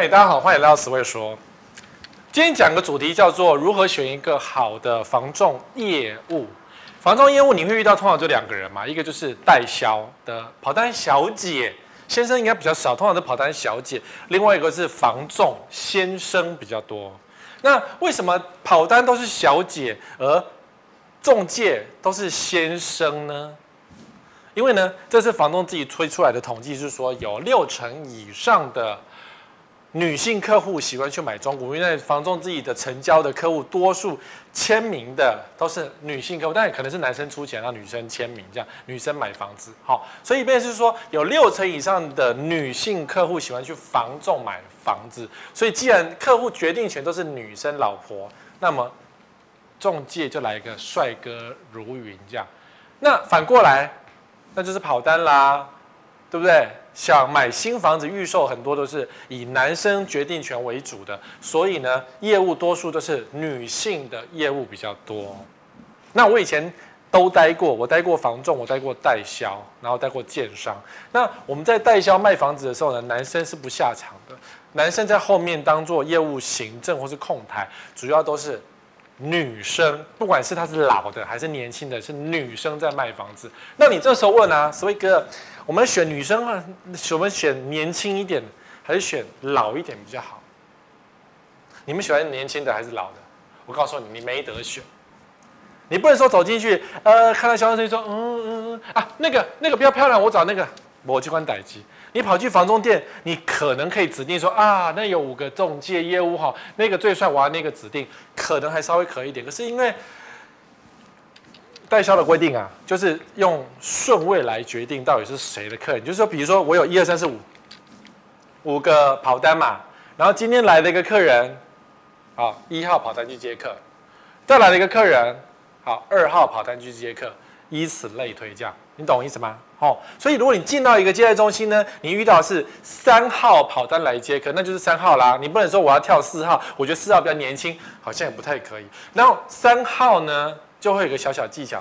嗨，大家好，欢迎来到十位说。今天讲个主题叫做如何选一个好的防重业务。防重业务你会遇到通常就两个人嘛，一个就是代销的跑单小姐，先生应该比较少，通常都跑单小姐。另外一个是防重先生比较多。那为什么跑单都是小姐，而中介都是先生呢？因为呢，这是房东自己推出来的统计，是说有六成以上的。女性客户喜欢去买中古，因为房仲自己的成交的客户多数签名的都是女性客户，但也可能是男生出钱让女生签名，这样女生买房子。好，所以便是说有六成以上的女性客户喜欢去房仲买房子，所以既然客户决定权都是女生老婆，那么中介就来一个帅哥如云这样，那反过来那就是跑单啦，对不对？想买新房子预售，很多都是以男生决定权为主的，所以呢，业务多数都是女性的业务比较多。那我以前都待过，我待过房仲，我待过代销，然后待过建商。那我们在代销卖房子的时候呢，男生是不下场的，男生在后面当做业务行政或是控台，主要都是女生，不管是他是老的还是年轻的，是女生在卖房子。那你这时候问啊，所以哥。我们选女生啊，我们选年轻一点还是选老一点比较好？你们喜欢年轻的还是老的？我告诉你，你没得选。你不能说走进去，呃，看到销售生说，嗯嗯嗯啊，那个那个比较漂亮，我找那个，我去关代机。你跑去房仲店，你可能可以指定说啊，那有五个中介业务哈，那个最帅，我那个指定，可能还稍微可以一点。可是因为代销的规定啊，就是用顺位来决定到底是谁的客人。就是说，比如说我有一二三四五五个跑单嘛，然后今天来了一个客人，好，一号跑单去接客，再来了一个客人，好，二号跑单去接客，以此类推，这样你懂我意思吗？好，所以如果你进到一个接待中心呢，你遇到是三号跑单来接客，那就是三号啦。你不能说我要跳四号，我觉得四号比较年轻，好像也不太可以。然后三号呢？就会有个小小技巧，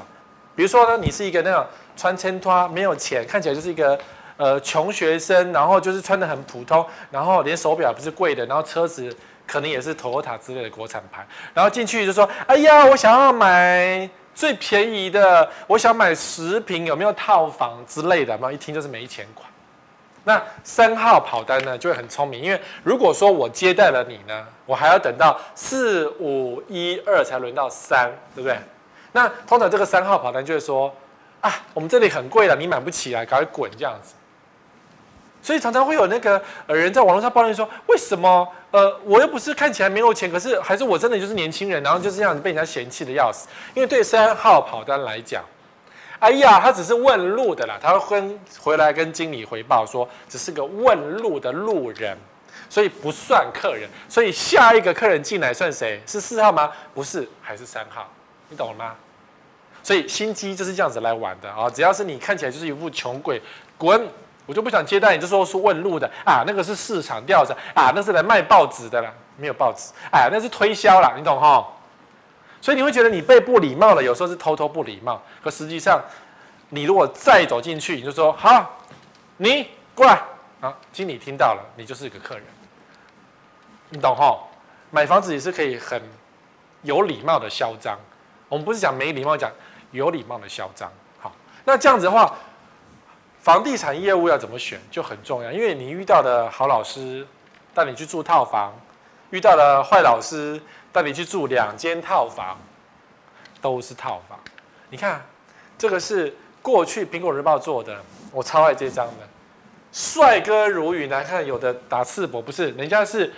比如说呢，你是一个那种穿衬托没有钱，看起来就是一个呃穷学生，然后就是穿得很普通，然后连手表不是贵的，然后车子可能也是 Toyota 之类的国产牌，然后进去就说：“哎呀，我想要买最便宜的，我想买十平，有没有套房之类的？”然后一听就是没钱款。那三号跑单呢就会很聪明，因为如果说我接待了你呢，我还要等到四五一二才轮到三，对不对？那通常这个三号跑单就会说啊，我们这里很贵了，你买不起啊，赶快滚这样子。所以常常会有那个呃人在网络上抱怨说，为什么呃我又不是看起来没有钱，可是还是我真的就是年轻人，然后就是这样子被人家嫌弃的要死。因为对三号跑单来讲，哎呀，他只是问路的啦，他会跟回来跟经理回报说，只是个问路的路人，所以不算客人。所以下一个客人进来算谁？是四号吗？不是，还是三号？你懂了吗？所以心机就是这样子来玩的啊！只要是你看起来就是一副穷鬼，滚！我就不想接待你，就说是问路的啊，那个是市场调查啊，那是来卖报纸的啦，没有报纸，哎，那是推销啦，你懂哈？所以你会觉得你被不礼貌了，有时候是偷偷不礼貌，可实际上，你如果再走进去，你就说好，你过来啊，经理听到了，你就是一个客人，你懂哈？买房子也是可以很有礼貌的嚣张，我们不是讲没礼貌，讲。有礼貌的嚣张，好，那这样子的话，房地产业务要怎么选就很重要，因为你遇到的好老师带你去住套房，遇到的坏老师带你去住两间套房，都是套房。你看，这个是过去苹果日报做的，我超爱这张的，帅哥如雨来看，有的打赤膊，不是，人家是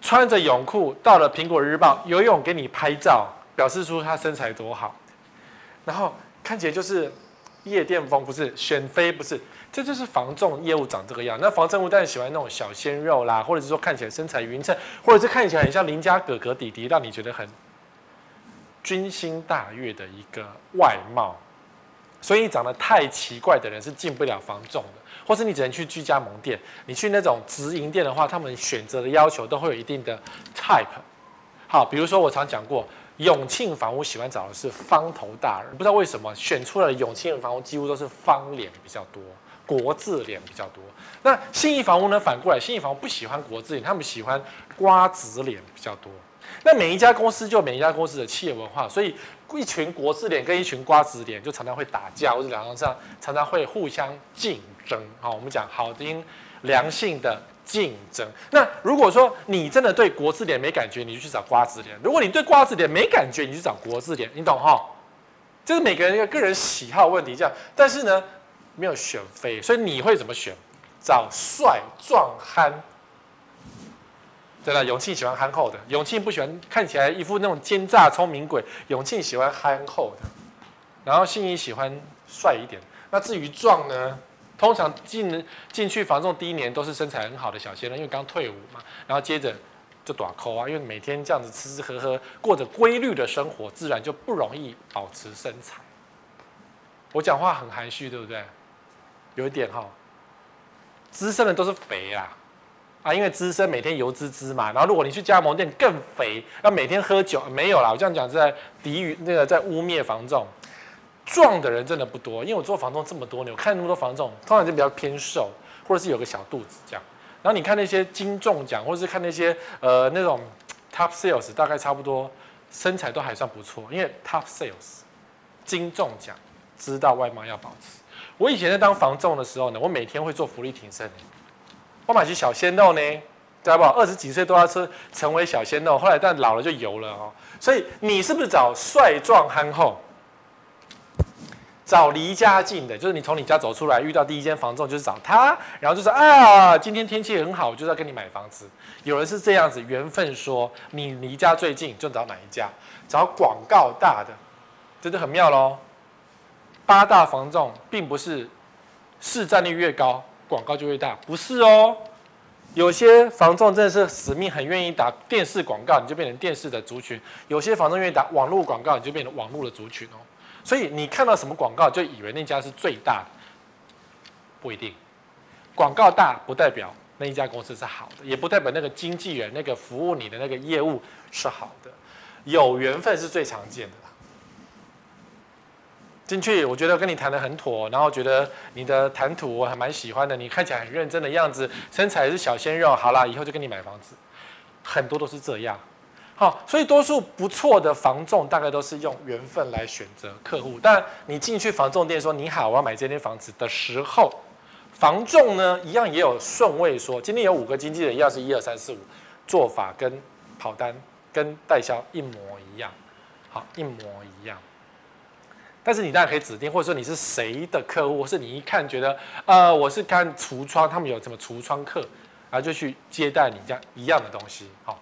穿着泳裤到了苹果日报游泳给你拍照，表示出他身材多好。然后看起来就是夜店风，不是选妃，不是，这就是房仲业务长这个样。那房仲业务当然喜欢那种小鲜肉啦，或者是说看起来身材匀称，或者是看起来很像邻家哥哥弟弟，让你觉得很军心大悦的一个外貌。所以你长得太奇怪的人是进不了房仲的，或是你只能去居家盟店。你去那种直营店的话，他们选择的要求都会有一定的 type。好，比如说我常讲过。永庆房屋喜欢找的是方头大耳，不知道为什么选出来的永庆房屋几乎都是方脸比较多，国字脸比较多。那信义房屋呢？反过来，信义房屋不喜欢国字脸，他们喜欢瓜子脸比较多。那每一家公司就每一家公司的企业文化，所以一群国字脸跟一群瓜子脸就常常会打架，或者两个上常常会互相竞争。好，我们讲好听良性的竞争。那如果说你真的对国字脸没感觉，你就去找瓜子脸；如果你对瓜子脸没感觉，你就找国字脸。你懂哈？就是每个人一个个人喜好问题这样。但是呢，没有选妃，所以你会怎么选？找帅、壮、憨。对了，永庆喜欢憨厚的，永庆不喜欢看起来一副那种奸诈聪明鬼。永庆喜欢憨厚的，然后信义喜欢帅一点。那至于壮呢？通常进进去防重第一年都是身材很好的小鲜肉，因为刚退伍嘛。然后接着就短抠啊，因为每天这样子吃吃喝喝，过着规律的生活，自然就不容易保持身材。我讲话很含蓄，对不对？有一点哈，资深的都是肥啊。啊，因为资深每天油滋滋嘛，然后如果你去加盟店更肥，要每天喝酒，没有啦，我这样讲是在抵御那个在污蔑房仲，壮的人真的不多，因为我做房仲这么多年，我看那么多房仲，通常就比较偏瘦，或者是有个小肚子这样。然后你看那些金中奖，或者是看那些呃那种 top sales，大概差不多身材都还算不错，因为 top sales 金中奖知道外貌要保持。我以前在当房仲的时候呢，我每天会做福利挺身。我买起小鲜肉呢，知道不？二十几岁都要吃成为小鲜肉，后来但老了就油了哦。所以你是不是找帅壮憨厚？找离家近的，就是你从你家走出来遇到第一间房仲就是找他，然后就是啊，今天天气很好，我就要跟你买房子。有人是这样子，缘分说你离家最近就找哪一家？找广告大的，这就很妙喽。八大房仲并不是市占率越高，广告就越大，不是哦。有些房仲真的是死命很愿意打电视广告，你就变成电视的族群；有些房仲愿意打网络广告，你就变成网络的族群哦。所以你看到什么广告，就以为那家是最大的，不一定。广告大不代表那一家公司是好的，也不代表那个经纪人、那个服务你的那个业务是好的。有缘分是最常见的。进去，我觉得跟你谈得很妥，然后觉得你的谈吐我还蛮喜欢的，你看起来很认真的样子，身材是小鲜肉，好啦，以后就跟你买房子，很多都是这样，好，所以多数不错的房仲大概都是用缘分来选择客户。但你进去房仲店说你好，我要买这间房子的时候，房仲呢一样也有顺位说，今天有五个经纪人，要是一二三四五，做法跟跑单跟代销一模一样，好，一模一样。但是你当然可以指定，或者说你是谁的客户，或是你一看觉得，呃，我是看橱窗，他们有什么橱窗客，然后就去接待你这样一样的东西，好，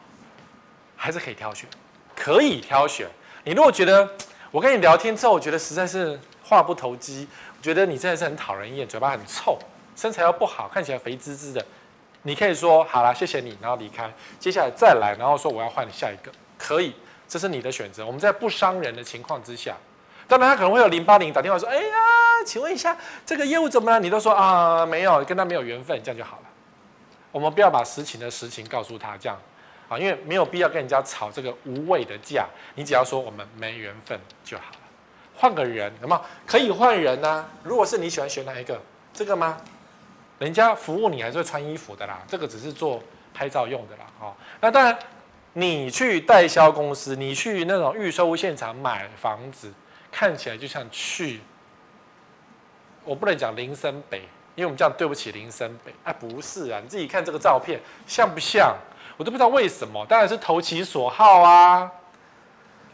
还是可以挑选，可以挑选。你如果觉得我跟你聊天之后，我觉得实在是话不投机，我觉得你真的是很讨人厌，嘴巴很臭，身材又不好，看起来肥滋滋的，你可以说好了，谢谢你，然后离开，接下来再来，然后说我要换下一个，可以，这是你的选择。我们在不伤人的情况之下。当然，他可能会有零八零打电话说：“哎呀，请问一下，这个业务怎么了？”你都说啊，没有，跟他没有缘分，这样就好了。我们不要把实情的实情告诉他，这样啊，因为没有必要跟人家吵这个无谓的架。你只要说我们没缘分就好了。换个人，有没有？可以换人呢、啊？如果是你喜欢选哪一个？这个吗？人家服务你还是会穿衣服的啦，这个只是做拍照用的啦。哦，那当然，你去代销公司，你去那种预售现场买房子。看起来就像去，我不能讲林森北，因为我们这样对不起林森北。哎，不是啊，你自己看这个照片像不像？我都不知道为什么，当然是投其所好啊。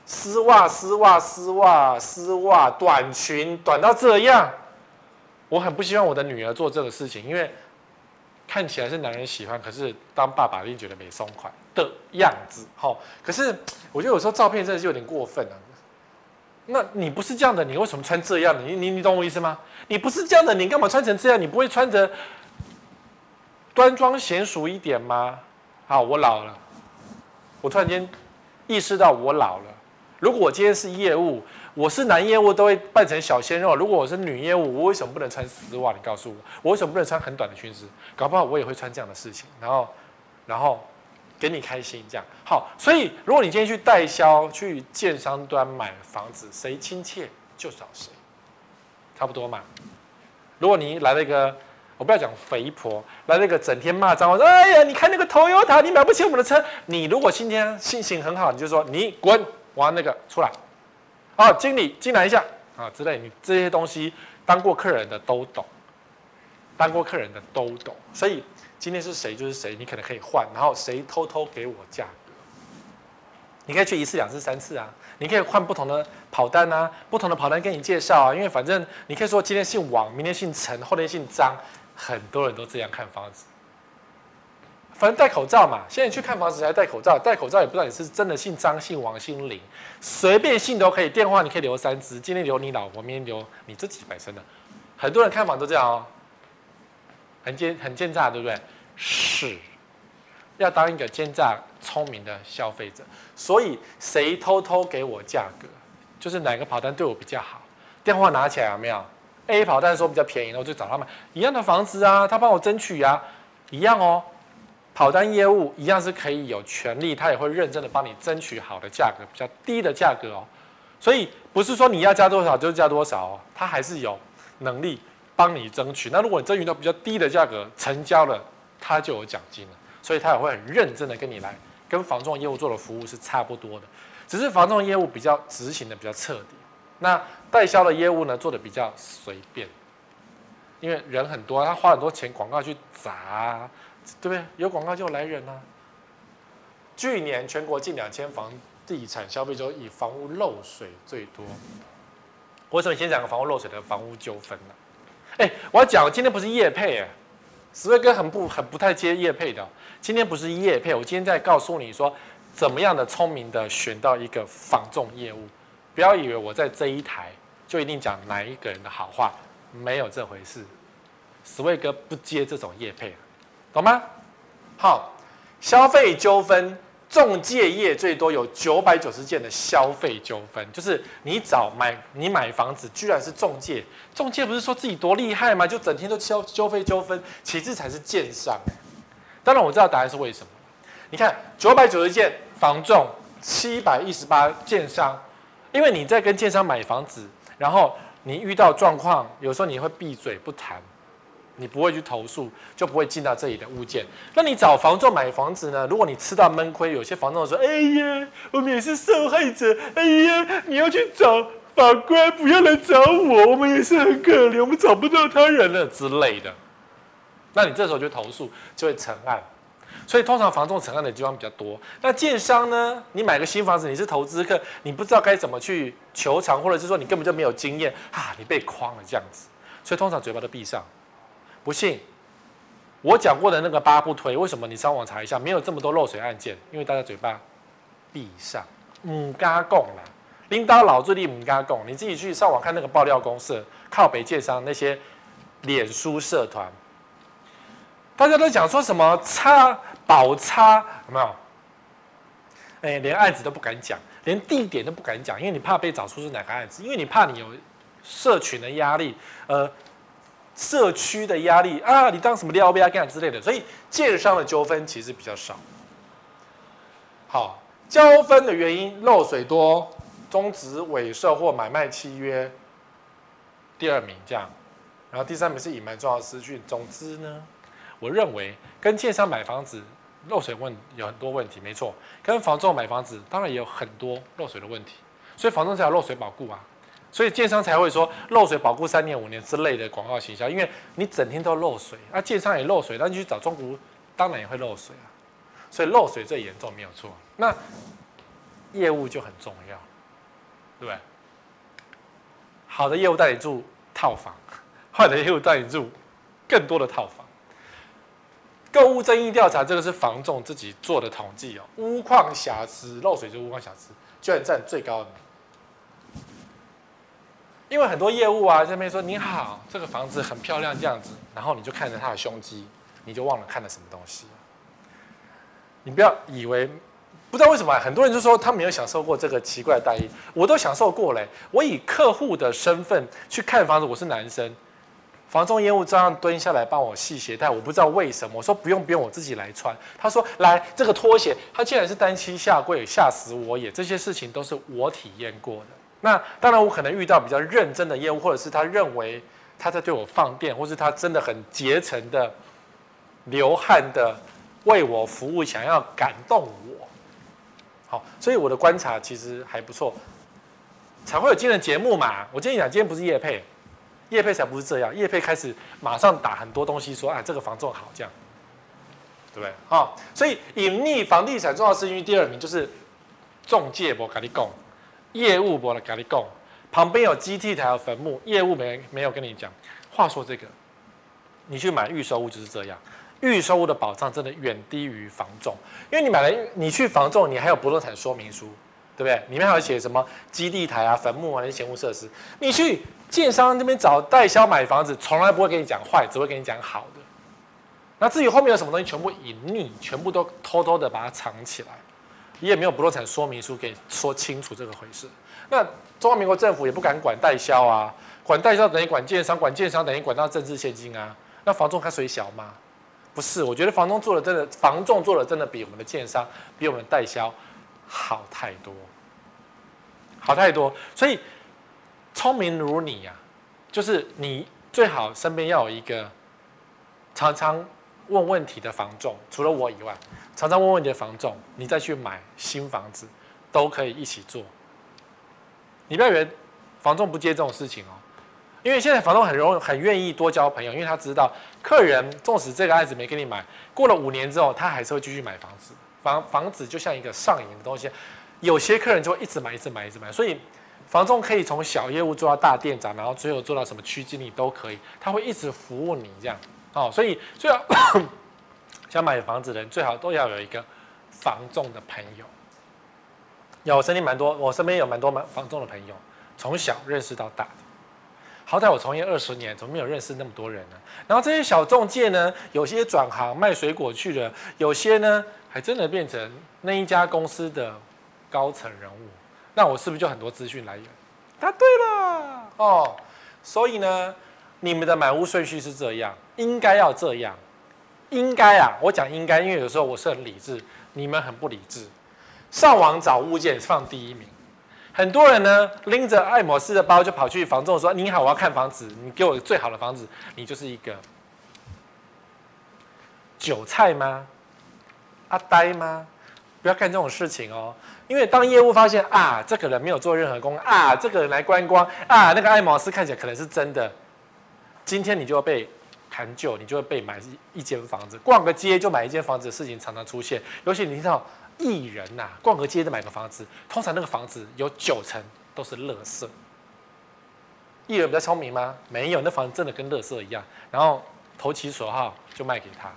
丝袜、丝袜、丝袜、丝袜，短裙短到这样，我很不希望我的女儿做这个事情，因为看起来是男人喜欢，可是当爸爸一定觉得没松快的样子。好，可是我觉得有时候照片真的是有点过分啊。那你不是这样的，你为什么穿这样？你你你懂我意思吗？你不是这样的，你干嘛穿成这样？你不会穿着端庄娴熟一点吗？好，我老了，我突然间意识到我老了。如果我今天是业务，我是男业务都会扮成小鲜肉。如果我是女业务，我为什么不能穿丝袜？你告诉我，我为什么不能穿很短的裙子？搞不好我也会穿这样的事情。然后，然后。给你开心，这样好。所以，如果你今天去代销、去建商端买房子，谁亲切就找谁，差不多嘛。如果你来了一个，我不要讲肥婆，来了一个整天骂脏话，说哎呀，你看那个 Toyota，你买不起我们的车。你如果今天心情很好，你就说你滚，玩那个出来。啊，经理进来一下啊之类，你这些东西当过客人的都懂，当过客人的都懂。所以今天是谁就是谁，你可能可以换，然后谁偷偷给我价格，你可以去一次、两次、三次啊。你可以换不同的跑单啊，不同的跑单跟你介绍啊，因为反正你可以说今天姓王，明天姓陈，后天姓张，很多人都这样看房子。反正戴口罩嘛，现在去看房子还戴口罩，戴口罩也不知道你是真的姓张、姓王、姓林，随便姓都可以。电话你可以留三支，今天留你老婆，明天留你自己本身的。很多人看房都这样哦，很奸很奸诈，对不对？是。要当一个奸诈聪明的消费者，所以谁偷偷给我价格，就是哪个跑单对我比较好。电话拿起来有没有？A 跑单说比较便宜，我就找他们一样的房子啊，他帮我争取啊，一样哦。跑单业务一样是可以有权利，他也会认真的帮你争取好的价格，比较低的价格哦。所以不是说你要加多少就加多少哦，他还是有能力帮你争取。那如果你争取到比较低的价格成交了，他就有奖金了。所以他也会很认真的跟你来，跟房仲业务做的服务是差不多的，只是房仲业务比较执行的比较彻底，那代销的业务呢做的比较随便，因为人很多，他花很多钱广告去砸，对不对？有广告就来人啊。去年全国近两千房地产消费中，以房屋漏水最多。为什么先讲个房屋漏水的房屋纠纷呢？哎，我要讲，今天不是业配哎。史瑞哥很不很不太接业配的，今天不是业配，我今天在告诉你说，怎么样的聪明的选到一个房仲业务，不要以为我在这一台就一定讲哪一个人的好话，没有这回事，史瑞哥不接这种业配，懂吗？好，消费纠纷。中介业最多有九百九十件的消费纠纷，就是你找买你买房子，居然是中介，中介不是说自己多厉害吗？就整天都消纠纷纠纷，其次才是建商。当然我知道答案是为什么。你看九百九十件房仲，七百一十八建商，因为你在跟建商买房子，然后你遇到状况，有时候你会闭嘴不谈。你不会去投诉，就不会进到这里的物件。那你找房仲买房子呢？如果你吃到闷亏，有些房仲说：“哎呀，我们也是受害者。哎呀，你要去找法官，不要来找我，我们也是很可怜，我们找不到他人了之类的。”那你这时候就投诉，就会成案。所以通常房仲成案的地方比较多。那建商呢？你买个新房子，你是投资客，你不知道该怎么去求偿，或者是说你根本就没有经验啊，你被诓了这样子。所以通常嘴巴都闭上。不信，我讲过的那个八不推，为什么你上网查一下，没有这么多漏水案件？因为大家嘴巴闭上，唔敢讲啦。领导老子你唔敢讲，你自己去上网看那个爆料公社，靠北建商那些脸书社团，大家都讲说什么差保差有没有？哎、欸，连案子都不敢讲，连地点都不敢讲，因为你怕被找出是哪个案子，因为你怕你有社群的压力，呃。社区的压力啊，你当什么撩妹啊干之类的，所以建商的纠纷其实比较少。好，纠纷的原因漏水多，终止委售或买卖契约，第二名这样，然后第三名是隐瞒重要资讯。总之呢，我认为跟建商买房子漏水问有很多问题，没错，跟房仲买房子当然也有很多漏水的问题，所以房仲才有漏水保固啊。所以建商才会说漏水保固三年五年之类的广告行销，因为你整天都漏水，啊，建商也漏水，那你去找中古当然也会漏水啊。所以漏水最严重没有错，那业务就很重要，对不对？好的业务带你住套房，坏的业务带你住更多的套房。购物争议调查这个是房仲自己做的统计哦，屋况瑕疵漏水就屋况瑕疵，居然占最高的。因为很多业务啊，这边说你好，这个房子很漂亮这样子，然后你就看着他的胸肌，你就忘了看了什么东西。你不要以为不知道为什么，很多人就说他没有享受过这个奇怪的待遇，我都享受过嘞。我以客户的身份去看房子，我是男生，房仲业务这样蹲下来帮我系鞋带，我不知道为什么，我说不用不用，我自己来穿。他说来这个拖鞋，他竟然是单膝下跪，吓死我也。这些事情都是我体验过的。那当然，我可能遇到比较认真的业务，或者是他认为他在对我放电，或是他真的很竭诚的流汗的为我服务，想要感动我。好，所以我的观察其实还不错，才会有今天的节目嘛。我今天讲，今天不是夜配，叶佩才不是这样，叶佩开始马上打很多东西说，说啊这个房仲好这样，对不对？好，所以隐匿房地产重要事情第二名就是中介不跟你讲，业务不跟你讲，旁边有基地台有坟墓，业务没没有跟你讲。话说这个，你去买预售屋就是这样。预售屋的保障真的远低于房仲，因为你买了，你去房仲，你还有不动产说明书，对不对？里面还有写什么基地台啊、坟墓啊那些嫌恶设施。你去建商那边找代销买房子，从来不会跟你讲坏，只会跟你讲好的。那至于后面有什么东西，全部隐匿，全部都偷偷的把它藏起来，你也没有不动产说明书给说清楚这个回事。那中华民国政府也不敢管代销啊，管代销等于管建商，管建商等于管到政治现金啊。那房仲还水小吗？不是，我觉得房东做的真的，房仲做的真的比我们的建商，比我们的代销好太多，好太多。所以聪明如你呀、啊，就是你最好身边要有一个常常问问题的房仲，除了我以外，常常问问题的房仲，你再去买新房子都可以一起做。你不要以为房仲不接这种事情哦。因为现在房东很容易很愿意多交朋友，因为他知道客人纵使这个案子没给你买，过了五年之后，他还是会继续买房子。房房子就像一个上瘾的东西，有些客人就会一直买，一直买，一直买。所以房仲可以从小业务做到大店长，然后最后做到什么区经理都可以，他会一直服务你这样。哦，所以最好 想买房子的人最好都要有一个房仲的朋友。有，我身边蛮多，我身边有蛮多买房仲的朋友，从小认识到大的。好歹我从业二十年，怎么没有认识那么多人呢？然后这些小中介呢，有些转行卖水果去了，有些呢还真的变成那一家公司的高层人物。那我是不是就很多资讯来源？答对了哦。所以呢，你们的买屋顺序是这样，应该要这样，应该啊。我讲应该，因为有时候我是很理智，你们很不理智。上网找物件放第一名。很多人呢拎着爱马仕的包就跑去房仲说：“你好，我要看房子，你给我最好的房子。”你就是一个韭菜吗？阿呆吗？不要干这种事情哦！因为当业务发现啊，这个人没有做任何工啊，这个人来观光啊，那个爱马仕看起来可能是真的，今天你就要被砍旧，你就会被买一间房子，逛个街就买一间房子的事情常常出现，尤其你听到。艺人呐、逛个街就买个房子，通常那个房子有九成都是垃圾。艺人比较聪明吗？没有，那房子真的跟垃圾一样，然后投其所好就卖给他。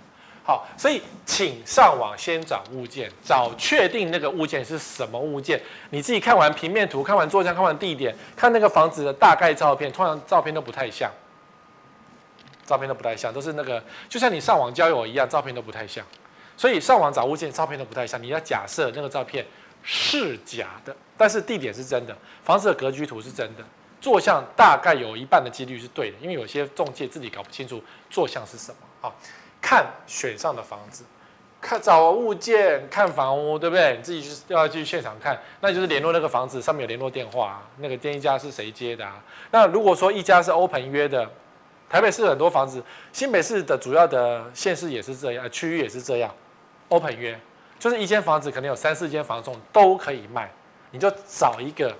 好，所以请上网先找物件，找确定那个物件是什么物件。你自己看完平面图，看完坐向，看完地点，看那个房子的大概照片，通常照片都不太像，照片都不太像，都是那个就像你上网交友一样，照片都不太像。所以上网找物件，照片都不太像。你要假设那个照片是假的，但是地点是真的，房子的格局图是真的，坐向大概有一半的几率是对的。因为有些中介自己搞不清楚坐向是什么。好，看选上的房子，看找物件，看房屋，对不对？你自己就要去现场看，那就是联络那个房子，上面有联络电话啊，那个电一家是谁接的啊？那如果说一家是 open 约的，台北市很多房子，新北市的主要的县市也是这样，区域也是这样。open 约就是一间房子可能有三四间房仲都可以卖，你就找一个。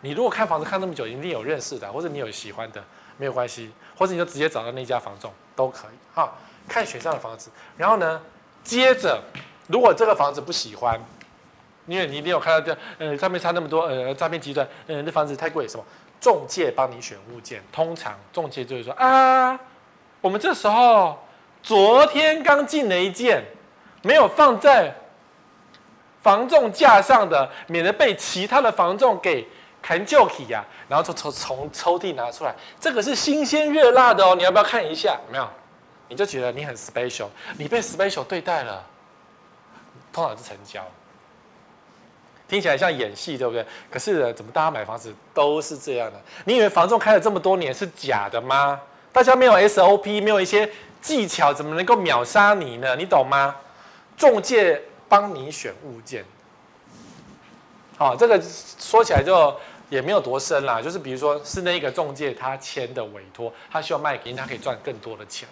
你如果看房子看那么久，一定有认识的，或者你有喜欢的，没有关系，或者你就直接找到那家房仲都可以。哈，看选上的房子，然后呢，接着如果这个房子不喜欢，因为你一定有看到这，呃，上面差那么多，呃，诈骗集团，呃，那房子太贵，什么？中介帮你选物件，通常中介就会说啊，我们这时候昨天刚进了一件。没有放在房仲架上的，免得被其他的房仲给砍旧起呀。然后就从从抽屉拿出来，这个是新鲜热辣的哦，你要不要看一下？有没有？你就觉得你很 special，你被 special 对待了，通常是成交。听起来像演戏，对不对？可是怎么大家买房子都是这样的？你以为房仲开了这么多年是假的吗？大家没有 SOP，没有一些技巧，怎么能够秒杀你呢？你懂吗？中介帮你选物件，好，这个说起来就也没有多深啦，就是比如说是那个中介他签的委托，他需要卖给你，他可以赚更多的钱。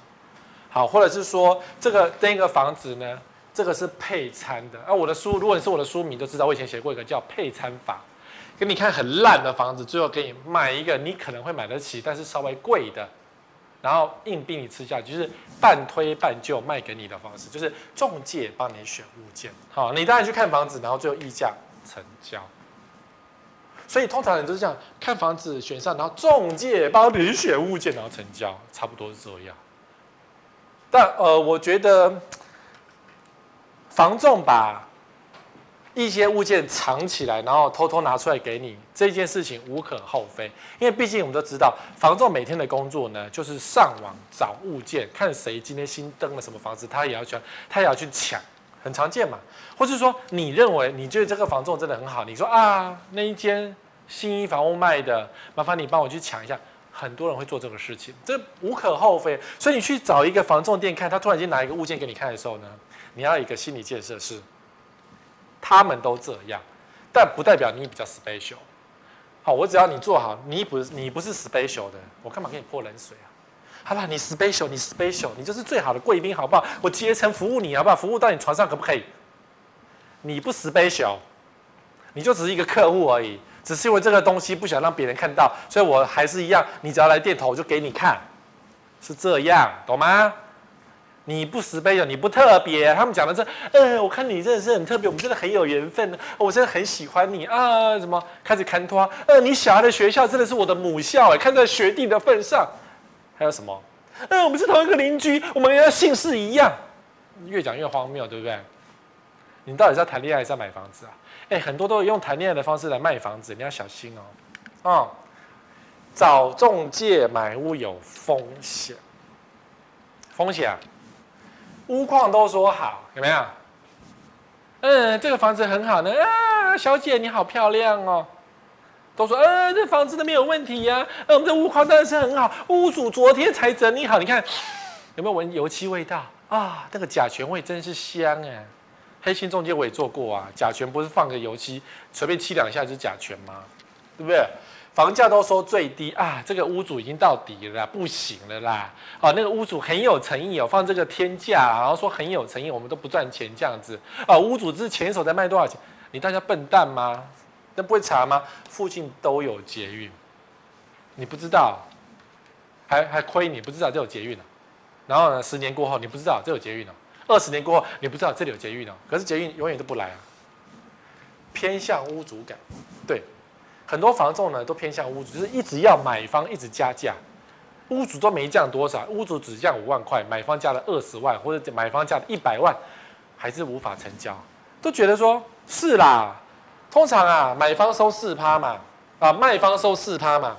好，或者是说这个那个房子呢，这个是配餐的。啊，我的书，如果你是我的书迷，都知道我以前写过一个叫配餐法，给你看很烂的房子，最后给你买一个你可能会买得起，但是稍微贵的，然后硬逼你吃下，就是半推半就卖给你的方式，就是中介帮你选物件。好，你当然去看房子，然后最后议价成交。所以通常人都是这样看房子选上，然后中介帮你选物件，然后成交，差不多是这样。但呃，我觉得房仲把一些物件藏起来，然后偷偷拿出来给你，这件事情无可厚非。因为毕竟我们都知道，房仲每天的工作呢，就是上网找物件，看谁今天新登了什么房子，他也要去，他也要去抢，很常见嘛。或是说，你认为你觉得这个房仲真的很好，你说啊，那一间新一房屋卖的，麻烦你帮我去抢一下。很多人会做这个事情，这无可厚非。所以你去找一个房仲店看，他突然间拿一个物件给你看的时候呢，你要有一个心理建设是，他们都这样，但不代表你比较 special。好，我只要你做好，你不你不是 special 的，我干嘛给你泼冷水啊？好吧，你 special，你 special，你就是最好的贵宾，好不好？我竭诚服务你，好不好？服务到你床上可不可以？你不 special，你就只是一个客户而已。只是因为这个东西不想让别人看到，所以我还是一样，你只要来电头，我就给你看，是这样，懂吗？你不慈悲的，你不特别，他们讲的这，呃，我看你真的是很特别，我们真的很有缘分呢，我真的很喜欢你啊，什么开始看托，呃，你小孩的学校真的是我的母校，哎，看在学弟的份上，还有什么？呃，我们是同一个邻居，我们要姓氏一样，越讲越荒谬，对不对？你到底是要谈恋爱还是要买房子啊？哎，很多都用谈恋爱的方式来卖房子，你要小心哦。啊、找中介买屋有风险，风险！屋况都说好，有没有？嗯，这个房子很好呢。啊，小姐你好漂亮哦。都说，呃，这房子都没有问题呀、啊。呃，我们这屋况当然是很好，屋主昨天才整理好，你看有没有闻油漆味道啊？那个甲醛味真是香哎。黑心中介我也做过啊，甲醛不是放个油漆随便漆两下就是甲醛吗？对不对？房价都说最低啊，这个屋主已经到底了，不行了啦！哦，那个屋主很有诚意哦，放这个天价，然后说很有诚意，我们都不赚钱这样子啊。屋主之前手在卖多少钱？你大家笨蛋吗？那不会查吗？附近都有捷运，你不知道，还还亏你不知道这有捷运呢。然后呢，十年过后你不知道这有捷运呢。二十年过后，你不知道这里有捷运哦，可是捷运永远都不来啊。偏向屋主感，对，很多房仲呢都偏向屋主，就是一直要买方一直加价，屋主都没降多少，屋主只降五万块，买方加了二十万，或者买方加了一百万，还是无法成交，都觉得说是啦。通常啊，买方收四趴嘛，啊，卖方收四趴嘛，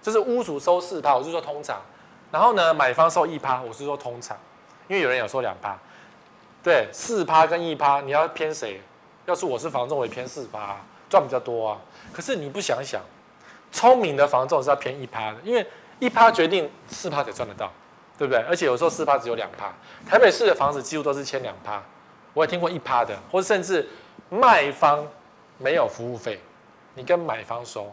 就是屋主收四趴，我是说通常，然后呢，买方收一趴，我是说通常，因为有人有收两趴。对，四趴跟一趴，你要偏谁？要是我是房仲，我也偏四趴，赚比较多啊。可是你不想想，聪明的房仲是要偏一趴的，因为一趴决定四趴才赚得到，对不对？而且有时候四趴只有两趴。台北市的房子几乎都是签两趴，我也听过一趴的，或者甚至卖方没有服务费，你跟买方收。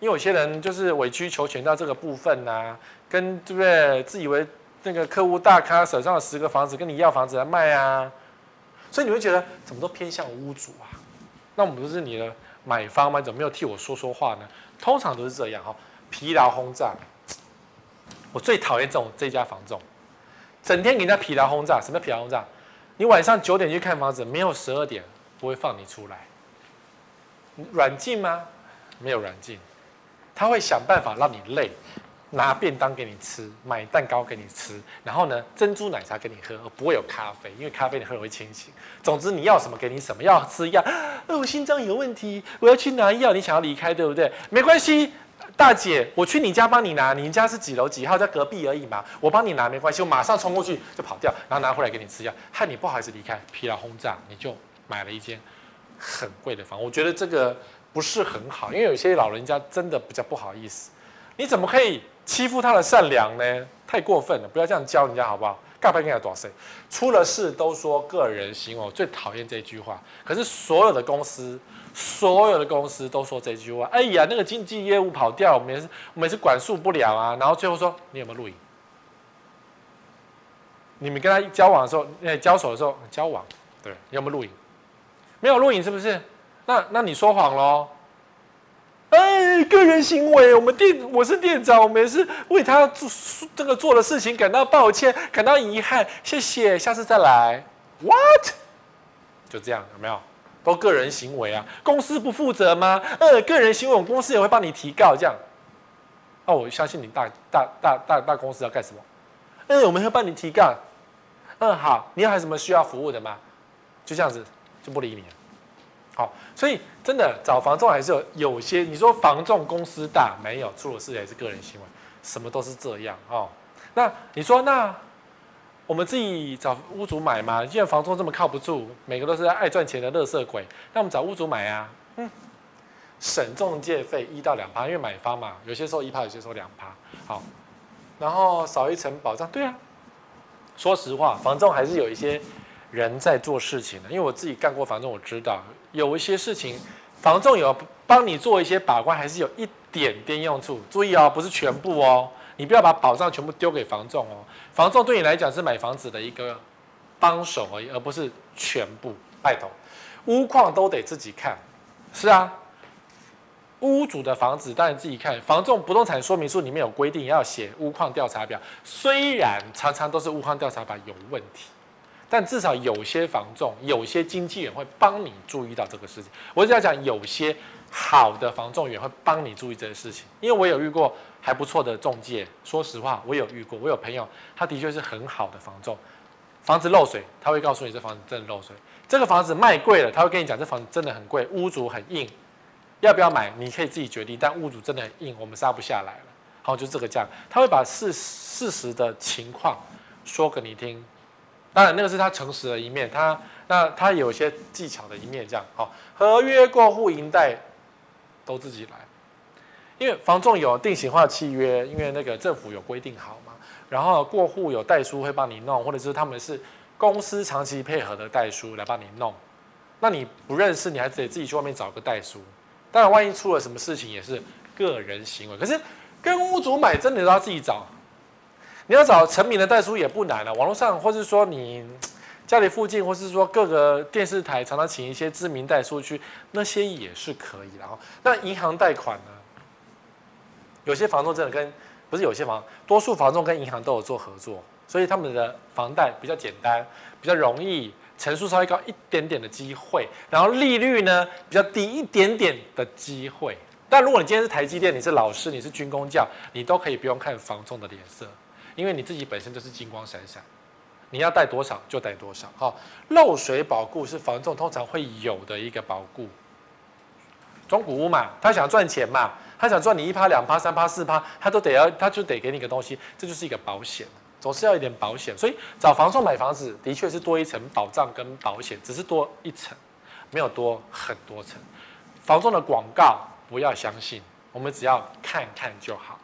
因为有些人就是委曲求全到这个部分呐、跟对不对？自以为。那个客户大咖手上有十个房子跟你要房子来卖啊，所以你会觉得怎么都偏向屋主啊？那我们不是你的买方吗？怎么没有替我说说话呢？通常都是这样哈，疲劳轰炸。我最讨厌这种这家房仲，整天给人家疲劳轰炸。什么疲劳轰炸？你晚上九点去看房子，没有十二点不会放你出来。软禁吗？没有软禁，他会想办法让你累。拿便当给你吃，买蛋糕给你吃，然后呢，珍珠奶茶给你喝，而不会有咖啡，因为咖啡你喝了会清醒。总之你要什么给你什么，要吃药，呃，我心脏有问题，我要去拿药，你想要离开对不对？没关系，大姐，我去你家帮你拿，你家是几楼几号，在隔壁而已嘛，我帮你拿没关系，我马上冲过去就跑掉，然后拿回来给你吃药，害你不好意思离开，疲劳轰炸，你就买了一间很贵的房，我觉得这个不是很好，因为有些老人家真的比较不好意思，你怎么可以？欺负他的善良呢，太过分了！不要这样教人家好不好？干不跟人家多少岁？出了事都说个人行为，我最讨厌这句话。可是所有的公司、所有的公司都说这句话。哎呀，那个经济业务跑掉，我们也是，我们是管束不了啊。然后最后说，你有没有录影？你们跟他交往的时候，哎，交手的时候交往，对，有没有录影？没有录影是不是？那那你说谎喽？哎，个人行为，我们店我是店长，我们也是为他做这个做的事情感到抱歉，感到遗憾，谢谢，下次再来。What？就这样，有没有？都个人行为啊，公司不负责吗？呃，个人行为，我们公司也会帮你提告，这样。哦，我相信你大大大大大公司要干什么？嗯，我们会帮你提告。嗯，好，你还有什么需要服务的吗？就这样子，就不理你了。好，所以真的找房仲还是有有些，你说房仲公司大没有，出了事也是个人行为，什么都是这样哦。那你说那我们自己找屋主买嘛？既然房仲这么靠不住，每个都是爱赚钱的垃圾鬼，那我们找屋主买啊？嗯，省中介费一到两趴，因为买方嘛，有些时候一趴，有些时候两趴。好，然后少一层保障，对啊。说实话，房仲还是有一些人在做事情的，因为我自己干过房仲，我知道有一些事情，房仲有帮你做一些把关，还是有一点点用处。注意哦，不是全部哦，你不要把保障全部丢给房仲哦。房仲对你来讲是买房子的一个帮手而已，而不是全部。拜托，屋况都得自己看。是啊，屋主的房子当然自己看。房仲不动产说明书里面有规定要写屋况调查表，虽然常常都是屋况调查表有问题。但至少有些房仲、有些经纪人会帮你注意到这个事情。我只要讲，有些好的房仲员会帮你注意这个事情，因为我有遇过还不错的中介。说实话，我有遇过，我有朋友，他的确是很好的房仲。房子漏水，他会告诉你这房子真的漏水。这个房子卖贵了，他会跟你讲这房子真的很贵，屋主很硬，要不要买你可以自己决定。但屋主真的很硬，我们杀不下来。好，就这个价，他会把事事实的情况说给你听。当然，那个是他诚实的一面，他那他有些技巧的一面，这样好。合约过户、银贷都自己来，因为房仲有定型化契约，因为那个政府有规定好嘛。然后过户有代书会帮你弄，或者是他们是公司长期配合的代书来帮你弄。那你不认识，你还得自己去外面找个代书。当然，万一出了什么事情，也是个人行为。可是跟屋主买，真的都要自己找。你要找成名的代书也不难了，网络上或是说你 家里附近，或是说各个电视台常常请一些知名代书去，那些也是可以的。那银行贷款呢？有些房仲真的跟不是有些房，多数房仲跟银行都有做合作，所以他们的房贷比较简单，比较容易，成数稍微高一点点的机会，然后利率呢比较低一点点的机会。但如果你今天是台积电，你是老师，你是军工教，你都可以不用看房仲的脸色。因为你自己本身就是金光闪闪，你要带多少就带多少。好，漏水保固是房仲通常会有的一个保固。中古屋嘛，他想赚钱嘛，他想赚你一趴、两趴、三趴、四趴，他都得要，他就得给你个东西，这就是一个保险，总是要一点保险。所以找房仲买房子的确是多一层保障跟保险，只是多一层，没有多很多层。房仲的广告不要相信，我们只要看看就好，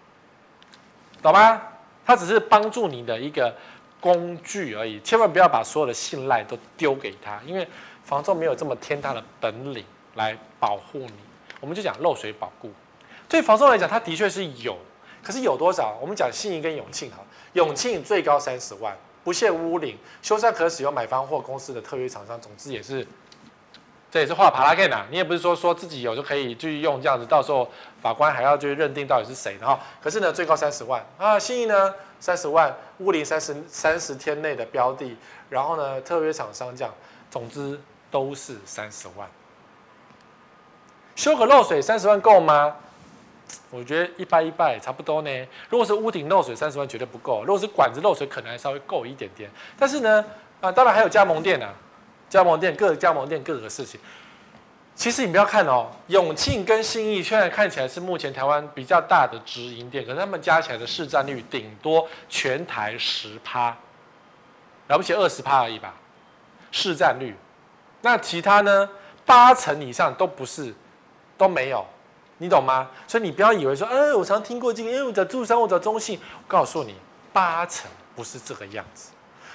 懂吗？它只是帮助你的一个工具而已，千万不要把所有的信赖都丢给他，因为房仲没有这么天大的本领来保护你。我们就讲漏水保固，对房仲来讲，它的确是有，可是有多少？我们讲信义跟永庆哈，永庆最高三十万，不限屋龄，修缮可使用买方或公司的特约厂商，总之也是。这也是画帕拉给呐，你也不是说说自己有就可以继续用这样子，到时候法官还要去认定到底是谁的哈。可是呢，最高三十万啊，信义呢三十万，屋龄三十三十天内的标的，然后呢特约厂商这样，总之都是三十万。修个漏水三十万够吗？我觉得一般一般差不多呢。如果是屋顶漏水三十万绝对不够，如果是管子漏水可能还稍微够一点点。但是呢，啊当然还有加盟店啊。加盟店各个加盟店各个事情，其实你不要看哦，永庆跟信义虽然看起来是目前台湾比较大的直营店，可是他们加起来的市占率顶多全台十趴，了不起二十趴而已吧，市占率。那其他呢，八成以上都不是，都没有，你懂吗？所以你不要以为说，哎，我常听过这个，因为我在住商，我在中信，我告诉你，八成不是这个样子。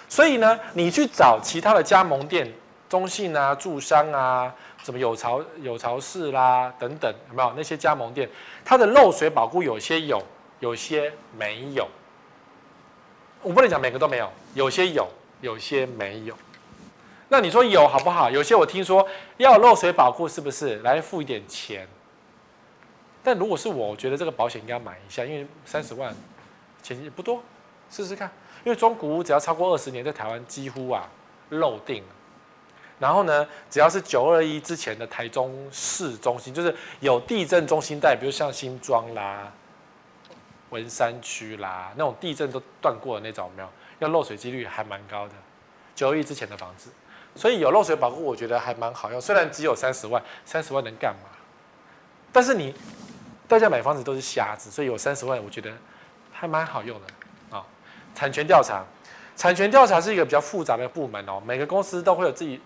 所以呢，你去找其他的加盟店。中信啊、住商啊、什么有巢有巢氏啦等等，有没有那些加盟店？它的漏水保固有些有，有些没有。我不能讲每个都没有，有些有，有些没有。那你说有好不好？有些我听说要漏水保固，是不是来付一点钱？但如果是我，我觉得这个保险应该买一下，因为三十万钱也不多，试试看。因为中古屋只要超过二十年，在台湾几乎啊漏定了。然后呢，只要是九二一之前的台中市中心，就是有地震中心带，比如像新庄啦、文山区啦那种地震都断过的那种，有没有？要漏水几率还蛮高的。九二一之前的房子，所以有漏水保护，我觉得还蛮好用。虽然只有三十万，三十万能干嘛？但是你。大家买房子都是瞎子，所以有三十万，我觉得还蛮好用的啊。产权调查，产权调查是一个比较复杂的部门哦。每个公司都会有自己，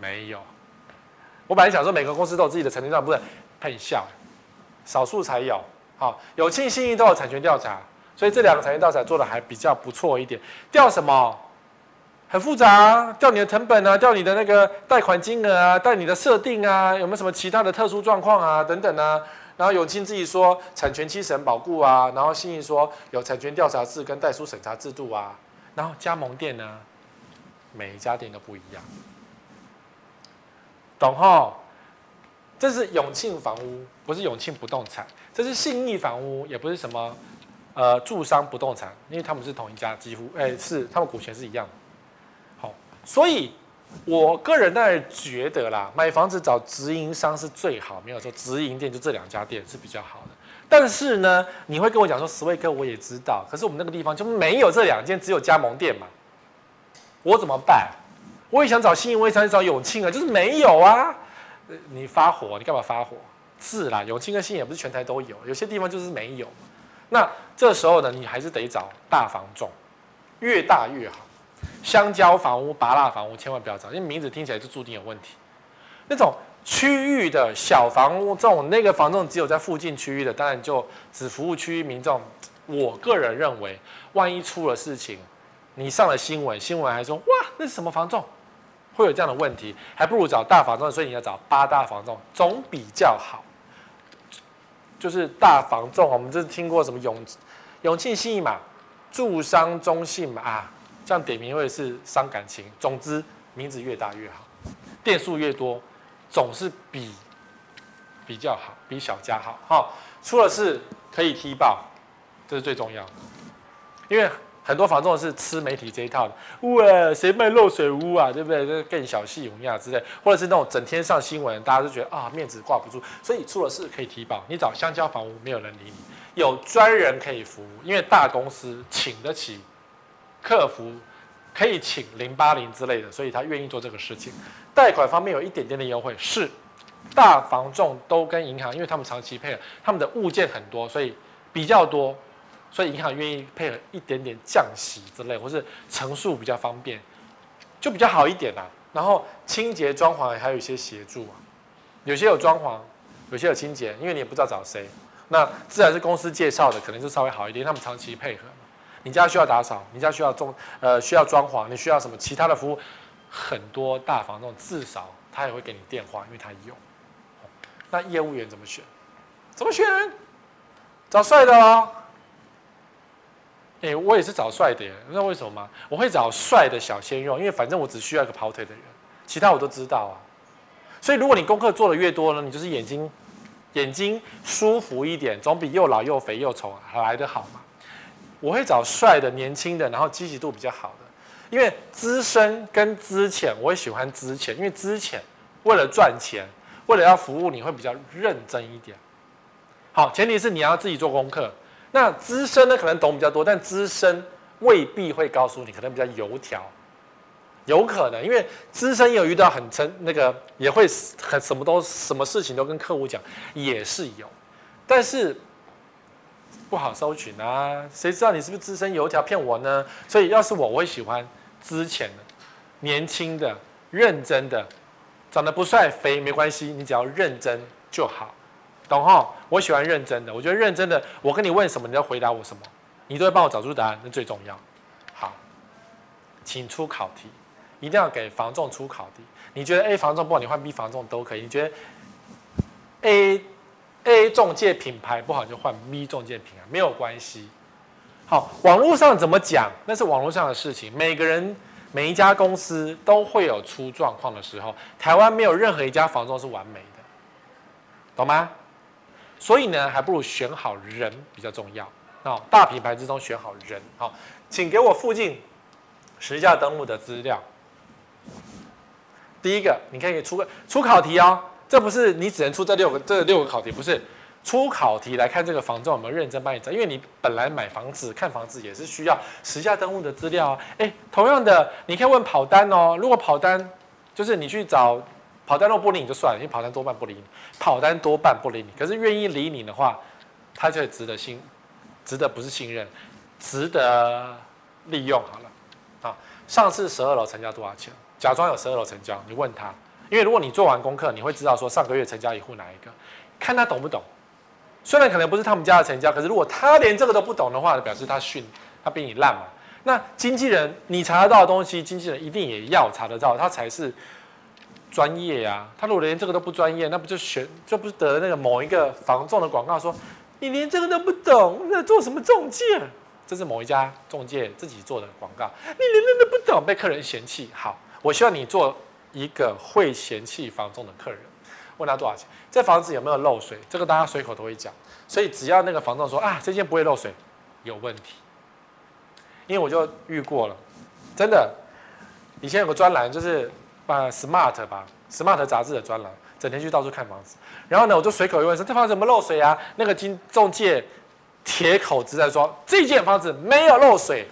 没有。我本来想说每个公司都有自己的产权调查，不是很小，少数才有。好，有庆信义都有产权调查，所以这两个产权调查做的还比较不错一点。调什么？很复杂啊，调你的成本啊，调你的那个贷款金额啊，调你的设定啊，有没有什么其他的特殊状况啊，等等啊。然后永庆自己说产权七审保固啊，然后信义说有产权调查制跟代书审查制度啊，然后加盟店呢，每一家店都不一样，懂齁？这是永庆房屋，不是永庆不动产，这是信义房屋，也不是什么呃住商不动产，因为他们是同一家，几乎哎是他们股权是一样的，好，所以。我个人当然觉得啦，买房子找直营商是最好，没有说直营店就这两家店是比较好的。但是呢，你会跟我讲说，史威克我也知道，可是我们那个地方就没有这两间，只有加盟店嘛，我怎么办？我也想找信义，我也想找永庆啊，就是没有啊。你发火，你干嘛发火？是啦，永庆跟信义也不是全台都有，有些地方就是没有。那这时候呢，你还是得找大房仲，越大越好。香蕉房屋、芭乐房屋，千万不要找，因为名字听起来就注定有问题。那种区域的小房屋，这种那个房仲只有在附近区域的，当然就只服务区域民众。我个人认为，万一出了事情，你上了新闻，新闻还说哇，那是什么房仲，会有这样的问题，还不如找大房仲。所以你要找八大房仲，总比较好。就是大房仲，我们这是听过什么永永庆信义嘛，住商中信嘛啊。这样点名会是伤感情，总之名字越大越好，店数越多，总是比比较好，比小家好。好，出了事可以踢爆，这是最重要的。因为很多房仲是吃媒体这一套的，哇，谁卖漏水屋啊，对不对？更小细无亚之类，或者是那种整天上新闻，大家都觉得啊面子挂不住，所以出了事可以提保。你找香蕉房屋，没有人理你，有专人可以服务，因为大公司请得起。客服可以请零八零之类的，所以他愿意做这个事情。贷款方面有一点点的优惠，是大房仲都跟银行，因为他们长期配合，他们的物件很多，所以比较多，所以银行愿意配合一点点降息之类，或是成数比较方便，就比较好一点啦。然后清洁装潢还有一些协助啊，有些有装潢，有些有清洁，因为你也不知道找谁，那自然是公司介绍的，可能就稍微好一点，他们长期配合。你家需要打扫，你家需要装，呃，需要装潢，你需要什么其他的服务？很多大房东至少他也会给你电话，因为他有。那业务员怎么选？怎么选？找帅的哦。哎，我也是找帅的，你知道为什么吗？我会找帅的小鲜肉，因为反正我只需要一个跑腿的人，其他我都知道啊。所以如果你功课做的越多呢，你就是眼睛眼睛舒服一点，总比又老又肥又丑还来得好嘛。我会找帅的、年轻的，然后积极度比较好的，因为资深跟资浅，我也喜欢资浅，因为资浅为了赚钱，为了要服务你会比较认真一点。好，前提是你要自己做功课。那资深呢，可能懂比较多，但资深未必会告诉你，可能比较油条，有可能，因为资深有遇到很成那个，也会很什么都什么事情都跟客户讲，也是有，但是。不好搜寻啊！谁知道你是不是资深油条骗我呢？所以要是我，我会喜欢之前的、年轻的、认真的，长得不帅肥没关系，你只要认真就好，懂哈？我喜欢认真的，我觉得认真的，我跟你问什么，你要回答我什么，你都会帮我找出答案，那最重要。好，请出考题，一定要给房仲出考题。你觉得 A 房仲不好，你换 B 房仲都可以。你觉得 A A 中介品牌不好，你就换 B 中介品牌，没有关系。好，网络上怎么讲，那是网络上的事情。每个人每一家公司都会有出状况的时候。台湾没有任何一家房仲是完美的，懂吗？所以呢，还不如选好人比较重要。哦，大品牌之中选好人。好，请给我附近实价登录的资料。第一个，你可以出个出考题哦。这不是你只能出这六个这六个考题，不是出考题来看这个房子有没有认真帮你找。因为你本来买房子看房子也是需要实价登录的资料啊。哎，同样的，你可以问跑单哦。如果跑单就是你去找跑单若不理你就算了，因为跑单多半不理你，跑单多半不理你。可是愿意理你的话，他就值得信，值得不是信任，值得利用好了。啊，上次十二楼成交多少钱？假装有十二楼成交，你问他，因为如果你做完功课，你会知道说上个月成交一户哪一个，看他懂不懂。虽然可能不是他们家的成交，可是如果他连这个都不懂的话，表示他逊，他比你烂嘛。那经纪人你查得到的东西，经纪人一定也要查得到，他才是专业呀、啊。他如果连这个都不专业，那不就选就不是得那个某一个房仲的广告说你连这个都不懂，那做什么中介？这是某一家中介自己做的广告，你连那个都不懂，被客人嫌弃。好。我希望你做一个会嫌弃房仲的客人，问他多少钱，这房子有没有漏水？这个大家随口都会讲，所以只要那个房仲说啊，这间不会漏水，有问题。因为我就遇过了，真的，以前有个专栏就是把 Smart 吧，Smart 杂志的专栏，整天去到处看房子，然后呢，我就随口一问说，这房子怎么漏水啊？那个经中介铁口直在说，这间房子没有漏水。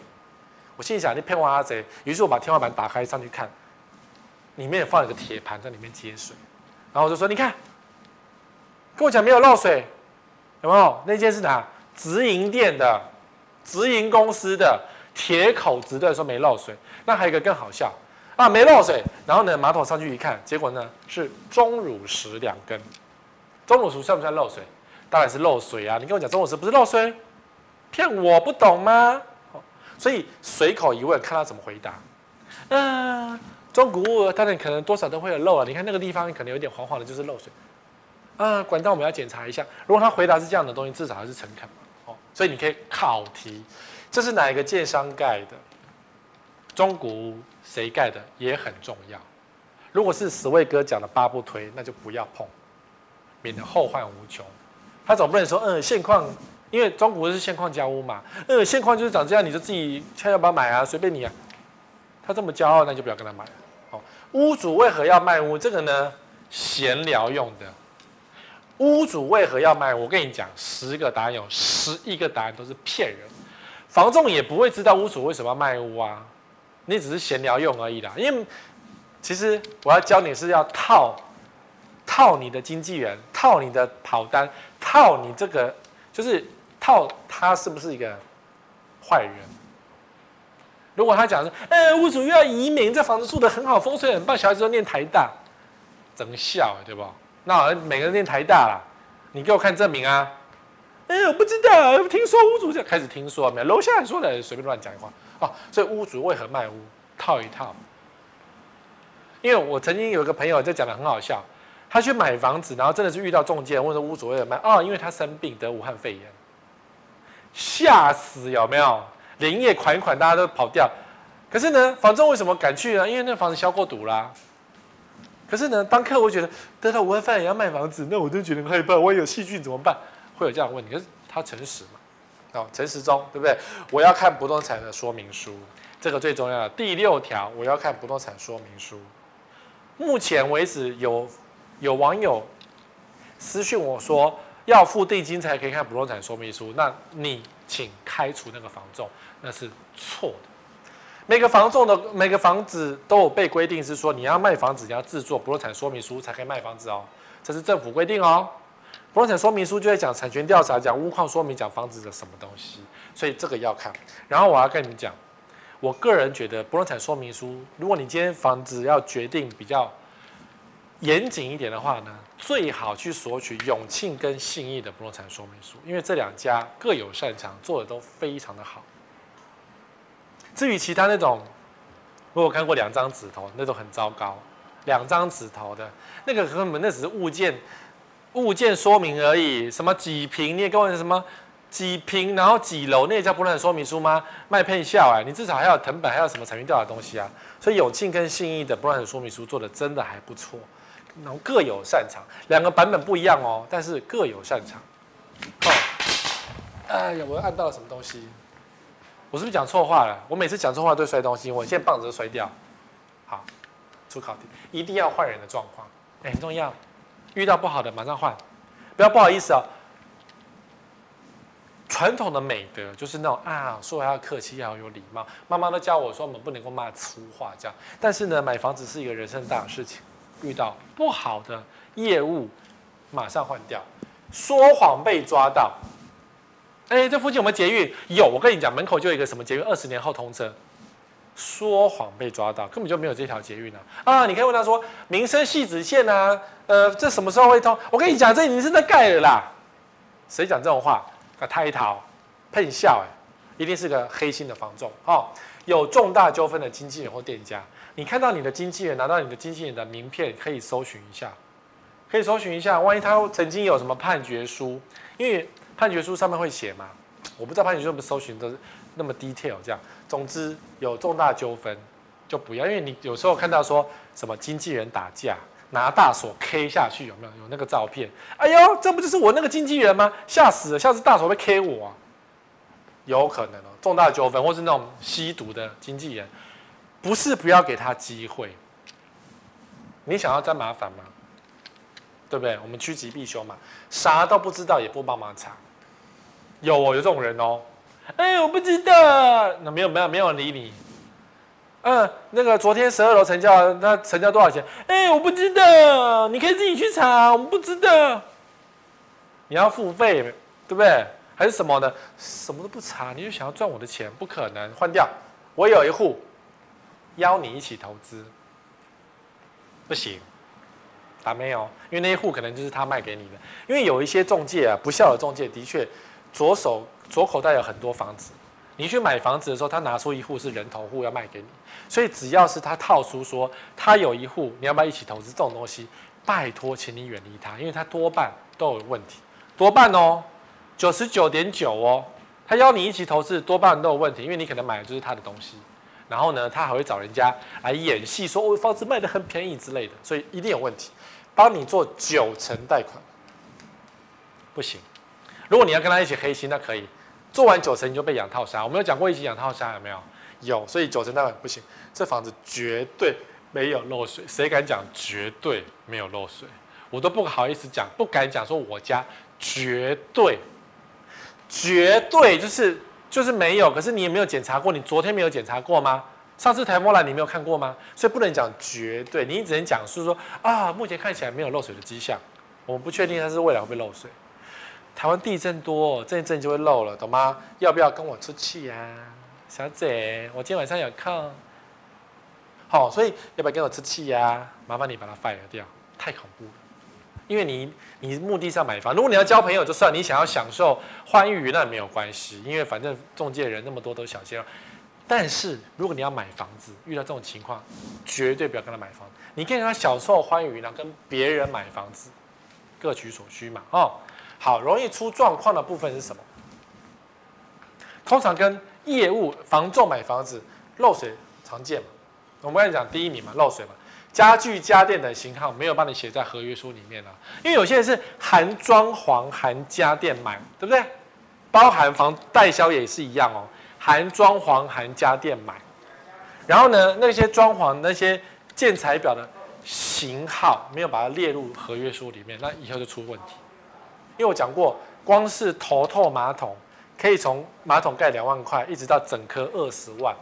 我心里想，你骗我阿贼。于是我把天花板打开上去看，里面放一个铁盘在里面接水，然后我就说：“你看，跟我讲没有漏水，有没有？那间是哪？直营店的，直营公司的铁口直的说没漏水。那还有一个更好笑啊，没漏水。然后呢，马桶上去一看，结果呢是钟乳石两根。钟乳石算不算漏水？当然是漏水啊！你跟我讲钟乳石不是漏水，骗我不懂吗？”所以随口一问，看他怎么回答。嗯、呃，中古屋当然可能多少都会有漏啊。你看那个地方可能有点黄黄的，就是漏水。啊、管道我们要检查一下。如果他回答是这样的东西，至少还是诚恳嘛。哦，所以你可以考题，这是哪一个建商盖的？中古屋谁盖的也很重要。如果是十位哥讲的八不推，那就不要碰，免得后患无穷。他总不能说，嗯，现况。因为中古是现况交屋嘛，嗯，现况就是长这样，你就自己看要不要买啊，随便你啊。他这么骄傲，那就不要跟他买了。好，屋主为何要卖屋？这个呢，闲聊用的。屋主为何要卖屋？我跟你讲，十个答案有十一个答案都是骗人。房仲也不会知道屋主为什么要卖屋啊，你只是闲聊用而已啦。因为其实我要教你是要套套你的经纪人，套你的跑单，套你这个就是。套他是不是一个坏人？如果他讲说，哎、欸，屋主又要移民，这房子住得很好，风水很棒，小孩子都念台大，怎么笑，对不？那好像每个人念台大啦，你给我看证明啊！哎、我不知道，听说屋主就开始听说没有，楼下说的，随便乱讲一话哦。所以屋主为何卖屋？套一套。因为我曾经有一个朋友，就讲得很好笑，他去买房子，然后真的是遇到中介，问说屋主为何卖？哦，因为他生病得武汉肺炎。吓死有没有？连夜款款，大家都跑掉。可是呢，房东为什么敢去呢？因为那房子消过毒啦。可是呢，当客户觉得得到武汉肺炎也要卖房子，那我就觉得很害怕，万一有细菌怎么办？会有这样问题。可是他诚实嘛？陈时中对不对？我要看不动产的说明书，这个最重要的第六条，我要看不动产说明书。目前为止有有网友私讯我说。要付定金才可以看不动产说明书，那你请开除那个房仲，那是错的。每个房仲的每个房子都有被规定是说，你要卖房子，你要制作不动产说明书才可以卖房子哦，这是政府规定哦。不动产说明书就会讲产权调查，讲屋况说明，讲房子的什么东西，所以这个要看。然后我要跟你们讲，我个人觉得不动产说明书，如果你今天房子要决定比较严谨一点的话呢，最好去索取永庆跟信义的不动产说明书，因为这两家各有擅长，做的都非常的好。至于其他那种我有看过两张纸头，那都很糟糕。两张纸头的那个根本那只是物件物件说明而已，什么几坪？你也跟我什么几坪，然后几楼？那也叫不动产说明书吗？卖骗笑哎！你至少还有藤本，还有什么产品调查的东西啊？所以永庆跟信义的不动产说明书做的真的还不错，然后各有擅长，两个版本不一样哦，但是各有擅长。哦，哎呀，我又按到了什么东西？我是不是讲错话了？我每次讲错话都摔东西，我现在棒子都摔掉。好，出考题一定要换人的状况，哎，很重要。遇到不好的马上换，不要不好意思啊。传统的美德就是那种啊，说话要客气，要有礼貌。妈妈都教我说，我们不能够骂粗话这样。但是呢，买房子是一个人生大事情，遇到不好的业务，马上换掉。说谎被抓到。哎，这附近有没有捷运？有，我跟你讲，门口就有一个什么捷运，二十年后通车。说谎被抓到，根本就没有这条捷运啊！啊，你可以问他说，民生汐止线啊，呃，这什么时候会通？我跟你讲，这已经是在盖了啦。谁讲这种话？啊，太逃，喷笑哎，一定是个黑心的房仲哦。有重大纠纷的经纪人或店家，你看到你的经纪人拿到你的经纪人的名片，可以搜寻一下，可以搜寻一下，万一他曾经有什么判决书，因为。判决书上面会写嘛？我不知道判决书是不是搜寻的那么 detail 这样。总之有重大纠纷就不要，因为你有时候看到说什么经纪人打架拿大锁 K 下去，有没有？有那个照片？哎呦，这不就是我那个经纪人吗？吓死了，下次大锁会 K 我啊。有可能哦，重大纠纷或是那种吸毒的经纪人，不是不要给他机会。你想要沾麻烦吗？对不对？我们趋吉避凶嘛，啥都不知道也不帮忙查。有哦，有这种人哦。哎，我不知道。那没有没有没有人理你。嗯，那个昨天十二楼成交，那成交多少钱？哎，我不知道。你可以自己去查，我们不知道。你要付费，对不对？还是什么的？什么都不查，你就想要赚我的钱？不可能，换掉。我有一户，邀你一起投资，不行。打没有，因为那一户可能就是他卖给你的。因为有一些中介啊，不孝的中介的确，左手左口袋有很多房子。你去买房子的时候，他拿出一户是人头户要卖给你，所以只要是他套出说他有一户，你要不要一起投资这种东西？拜托，请你远离他，因为他多半都有问题，多半哦，九十九点九哦，他邀你一起投资，多半都有问题，因为你可能买的就是他的东西。然后呢，他还会找人家来演戏，说我房子卖得很便宜之类的，所以一定有问题。帮你做九成贷款，不行。如果你要跟他一起黑心，那可以。做完九成你就被养套杀。我们有讲过一起养套杀有没有？有，所以九成贷款不行。这房子绝对没有漏水，谁敢讲绝对没有漏水？我都不好意思讲，不敢讲说我家绝对绝对就是就是没有。可是你也没有检查过，你昨天没有检查过吗？上次台风来，你没有看过吗？所以不能讲绝对，你只能讲是说啊，目前看起来没有漏水的迹象，我们不确定它是未来会不会漏水。台湾地震多，这一阵就会漏了，懂吗？要不要跟我出去呀、啊，小姐？我今天晚上有空。好，所以要不要跟我出去呀、啊？麻烦你把它 fire 掉，太恐怖了。因为你你目的上买房，如果你要交朋友就算，你想要享受欢愉那也没有关系，因为反正中介人那么多都小鲜肉。但是如果你要买房子，遇到这种情况，绝对不要跟他买房。你可以跟他享受欢愉，然后跟别人买房子，各取所需嘛。哦，好，容易出状况的部分是什么？通常跟业务房仲买房子漏水常见嘛。我们刚才讲第一名嘛，漏水嘛。家具家电的型号没有帮你写在合约书里面啊，因为有些人是含装潢含家电买，对不对？包含房代销也是一样哦。含装潢含家电买，然后呢，那些装潢那些建材表的型号没有把它列入合约书里面，那以后就出问题。因为我讲过，光是头透马桶可以从马桶盖两万块一直到整颗二十万，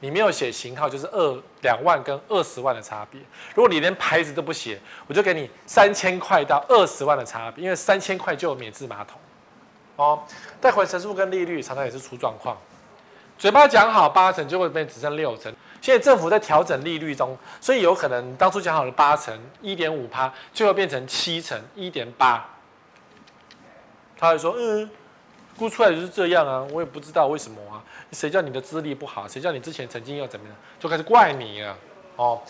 你没有写型号就是二两万跟二十万的差别。如果你连牌子都不写，我就给你三千块到二十万的差别，因为三千块就有免治马桶。哦，贷款成数跟利率常常也是出状况。嘴巴讲好八成，就会变只剩六成。现在政府在调整利率中，所以有可能当初讲好的八成一点五趴，最后变成七成一点八。他会说：“嗯，估出来就是这样啊，我也不知道为什么啊，谁叫你的资历不好，谁叫你之前曾经又怎么样，就开始怪你了哦。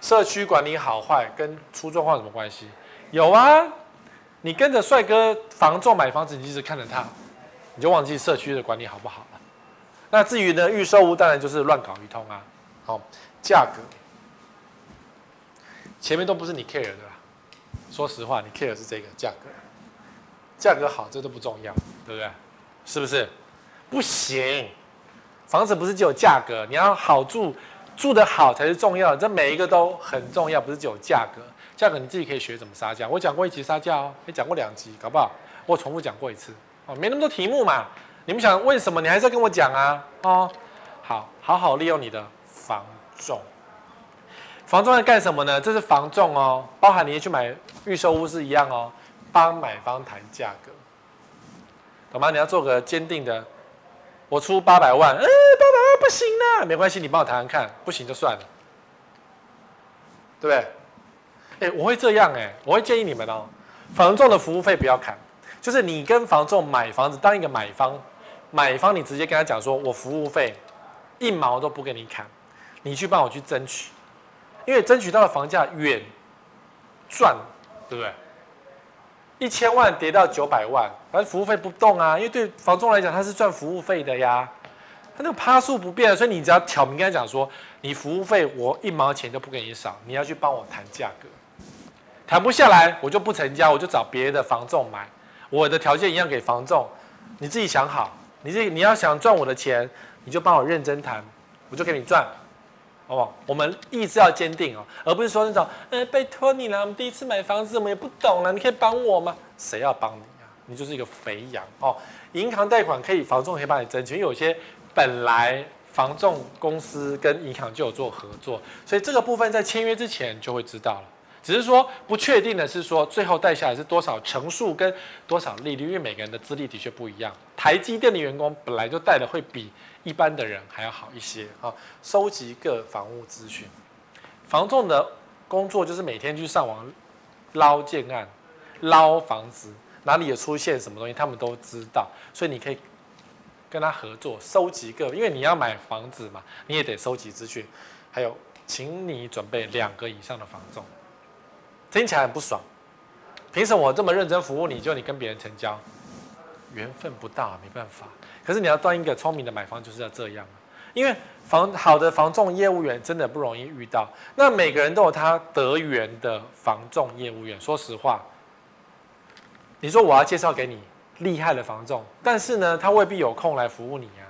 社区管理好坏跟出状况什么关系？有啊，你跟着帅哥房仲买房子，你一直看着他，你就忘记社区的管理好不好了。那至于呢，预售屋当然就是乱搞一通啊。好，价格前面都不是你 care 的啦。说实话，你 care 是这个价格，价格好这都不重要，对不对？是不是？不行，房子不是只有价格，你要好住。住得好才是重要的，这每一个都很重要，不是只有价格。价格你自己可以学怎么杀价。我讲过一集杀价哦，也讲过两集，搞不好我重复讲过一次哦。没那么多题目嘛，你们想问什么，你还是要跟我讲啊哦。好，好好利用你的房重。房仲在干什么呢？这是房仲哦，包含你去买预售屋是一样哦，帮买方谈价格，懂吗？你要做个坚定的。我出八百万，哎、欸，八百万不行啦，没关系，你帮我谈谈看，不行就算了，对不对？哎、我会这样哎、我会建议你们哦，房仲的服务费不要砍，就是你跟房仲买房子，当一个买方，买方你直接跟他讲说，我服务费一毛都不给你砍，你去帮我去争取，因为争取到的房价远赚，对不对？一千万跌到九百万，反正服务费不动啊，因为对房仲来讲，他是赚服务费的呀，他那个趴数不变，所以你只要挑明跟他讲说，你服务费我一毛钱都不给你少，你要去帮我谈价格，谈不下来我就不成交，我就找别的房仲买，我的条件一样给房仲，你自己想好，你自己你要想赚我的钱，你就帮我认真谈，我就给你赚。好不好，我们意志要坚定哦，而不是说那种，呃，拜托你了，我们第一次买房子，我们也不懂了，你可以帮我吗？谁要帮你啊？你就是一个肥羊哦。银行贷款可以，房仲可以帮你争取，因为有些本来房仲公司跟银行就有做合作，所以这个部分在签约之前就会知道了。只是说不确定的是说，最后贷下来是多少成数跟多少利率，因为每个人的资历的确不一样。台积电的员工本来就贷的会比一般的人还要好一些啊。收集各房屋资讯，房仲的工作就是每天去上网捞建案、捞房子，哪里有出现什么东西，他们都知道，所以你可以跟他合作，收集各，因为你要买房子嘛，你也得收集资讯。还有，请你准备两个以上的房仲。听起来很不爽，凭什么我这么认真服务你，就你跟别人成交？缘分不大，没办法。可是你要当一个聪明的买方，就是要这样。因为房好的房仲业务员真的不容易遇到。那每个人都有他得缘的房仲业务员。说实话，你说我要介绍给你厉害的房仲，但是呢，他未必有空来服务你啊。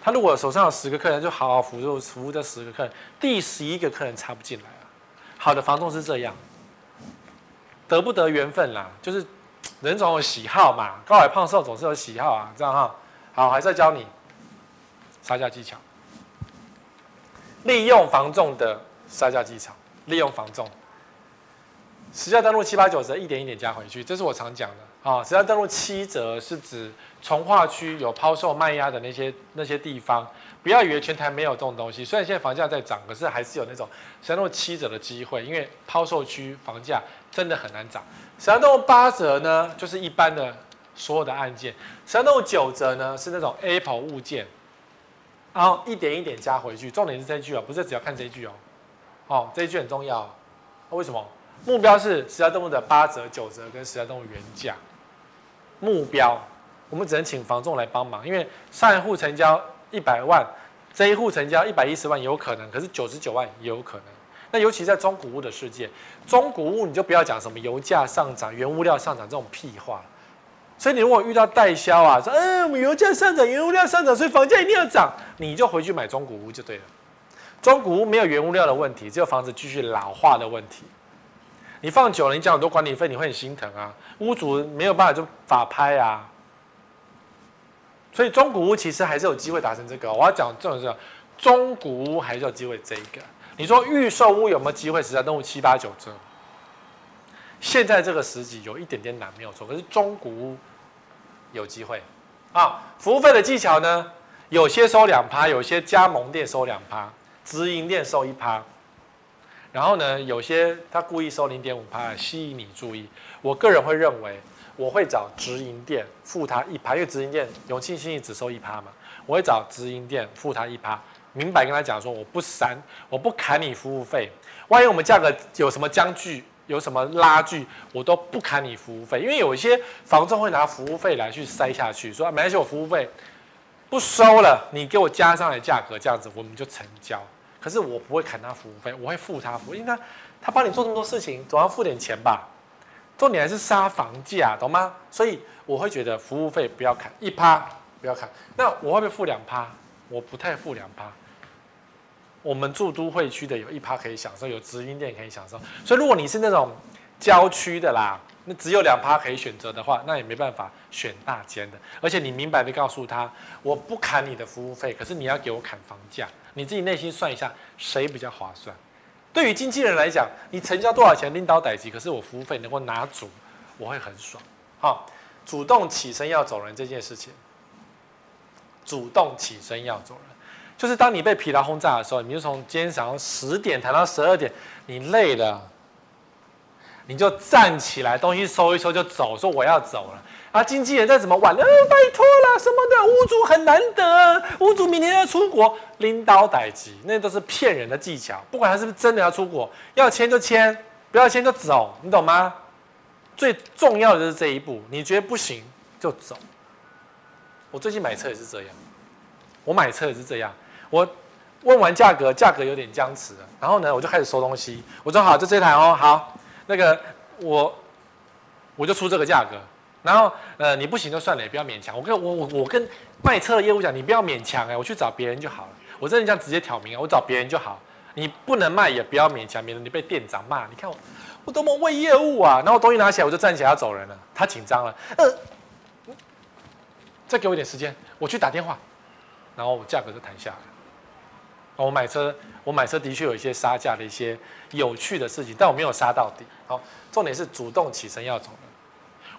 他如果手上有十个客人，就好好服务服务这十个客人，第十一个客人插不进来啊。好的房仲是这样，得不得缘分啦，就是人总有喜好嘛，高矮胖瘦总是有喜好啊，这样哈。好，还是要教你杀价技巧，利用防重的杀价技巧，利用防重，实价登录七八九折，一点一点加回去，这是我常讲的。啊。实价登录七折是指从化区有抛售卖压的那些那些地方。不要以为全台没有这种东西，虽然现在房价在涨，可是还是有那种实价登录七折的机会，因为抛售区房价真的很难涨。实价登录八折呢，就是一般的所有的案件；实价登录九折呢，是那种 Apple 物件，然后一点一点加回去。重点是这句哦，不是只要看这句哦，哦，这一句很重要。为什么？目标是实价登录的八折、九折跟实价登录原价。目标，我们只能请房仲来帮忙，因为上一户成交。一百万，这一户成交一百一十万有可能，可是九十九万也有可能。那尤其在中古屋的世界，中古屋你就不要讲什么油价上涨、原物料上涨这种屁话。所以你如果遇到代销啊，说嗯，我们油价上涨、原物料上涨，所以房价一定要涨，你就回去买中古屋就对了。中古屋没有原物料的问题，只有房子继续老化的问题。你放久了，你缴很多管理费，你会很心疼啊。屋主没有办法就法拍啊。所以中古屋其实还是有机会达成这个。我要讲这种是，中古屋还是有机会这一个。你说预售屋有没有机会实在登录七八九折？现在这个时机有一点点难，没有错。可是中古屋有机会啊。服务费的技巧呢？有些收两趴，有些加盟店收两趴，直营店收一趴。然后呢，有些他故意收零点五趴，吸引你注意。我个人会认为，我会找直营店付他一趴，因为直营店永庆信义只收一趴嘛，我会找直营店付他一趴，明白跟他讲说我不删，我不砍你服务费，万一我们价格有什么僵局，有什么拉锯，我都不砍你服务费，因为有一些房仲会拿服务费来去塞下去，说没关系，我服务费不收了，你给我加上来价格，这样子我们就成交。可是我不会砍他服务费，我会付他服务，因为他他帮你做这么多事情，总要付点钱吧。重点还是杀房价，懂吗？所以我会觉得服务费不要砍一趴，不要砍。那我会不会付两趴？我不太付两趴。我们住都会区的有一趴可以享受，有直营店可以享受。所以如果你是那种郊区的啦，那只有两趴可以选择的话，那也没办法选大间的。而且你明白的告诉他，我不砍你的服务费，可是你要给我砍房价。你自己内心算一下，谁比较划算？对于经纪人来讲，你成交多少钱拎刀逮鸡，可是我服务费能够拿足，我会很爽。好，主动起身要走人这件事情，主动起身要走人，就是当你被疲劳轰炸的时候，你就从今天早上十点谈到十二点，你累了，你就站起来，东西收一收就走，说我要走了。啊，经纪人再怎么晚，呃，拜托了什么的，屋主很难得，屋主明天要出国，拎刀逮鸡，那都是骗人的技巧。不管他是不是真的要出国，要签就签，不要签就走，你懂吗？最重要的就是这一步，你觉得不行就走。我最近买车也是这样，我买车也是这样，我问完价格，价格有点僵持了，然后呢，我就开始收东西，我说好，就这台哦，好，那个我我就出这个价格。然后，呃，你不行就算了，也不要勉强。我跟我我我跟卖车的业务讲，你不要勉强哎，我去找别人就好了。我真的这样直接挑明啊，我找别人就好。你不能卖，也不要勉强，免得你被店长骂。你看我，我多么为业务啊！然后我东西拿起来，我就站起来要走人了。他紧张了，呃，再给我一点时间，我去打电话。然后我价格就谈下来。我买车，我买车的确有一些杀价的一些有趣的事情，但我没有杀到底。好，重点是主动起身要走。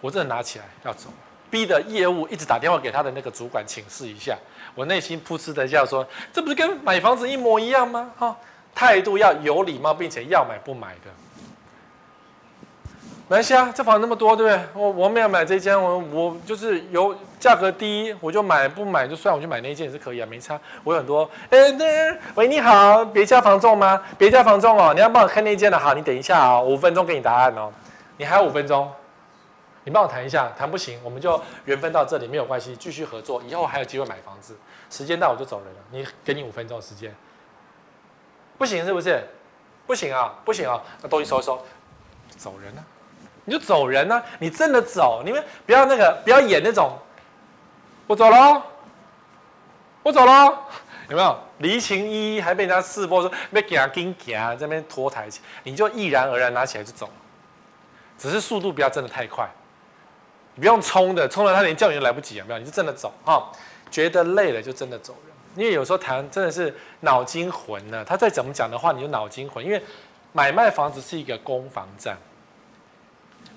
我真的拿起来要走，逼的业务一直打电话给他的那个主管请示一下。我内心噗嗤的笑说：“这不是跟买房子一模一样吗？哈，态度要有礼貌，并且要买不买的。没关系啊，这房那么多，对不对？我我没有买这间，我我就是有价格低，我就买，不买就算，我就买那一间也是可以啊，没差。我有很多，哎，对，喂，你好，别家房仲吗？别家房仲哦，你要帮我看那间的，好，你等一下啊、哦，五分钟给你答案哦，你还有五分钟。”你帮我谈一下，谈不行，我们就缘分到这里没有关系，继续合作，以后还有机会买房子。时间到我就走人了，你给你五分钟时间，不行是不是？不行啊，不行啊，那东西收一收，走人啊，你就走人啊，你真的走，你们不要那个，不要演那种，我走了，我走了，有没有？离情依依还被人家识破说没给他跟给啊，在那边拖台，你就毅然而然拿起来就走，只是速度不要真的太快。你不用冲的，冲了他连叫你都来不及啊！没有，你就真的走哈，觉得累了就真的走人。因为有时候谈真的是脑筋混呢，他再怎么讲的话，你就脑筋混。因为买卖房子是一个攻防战，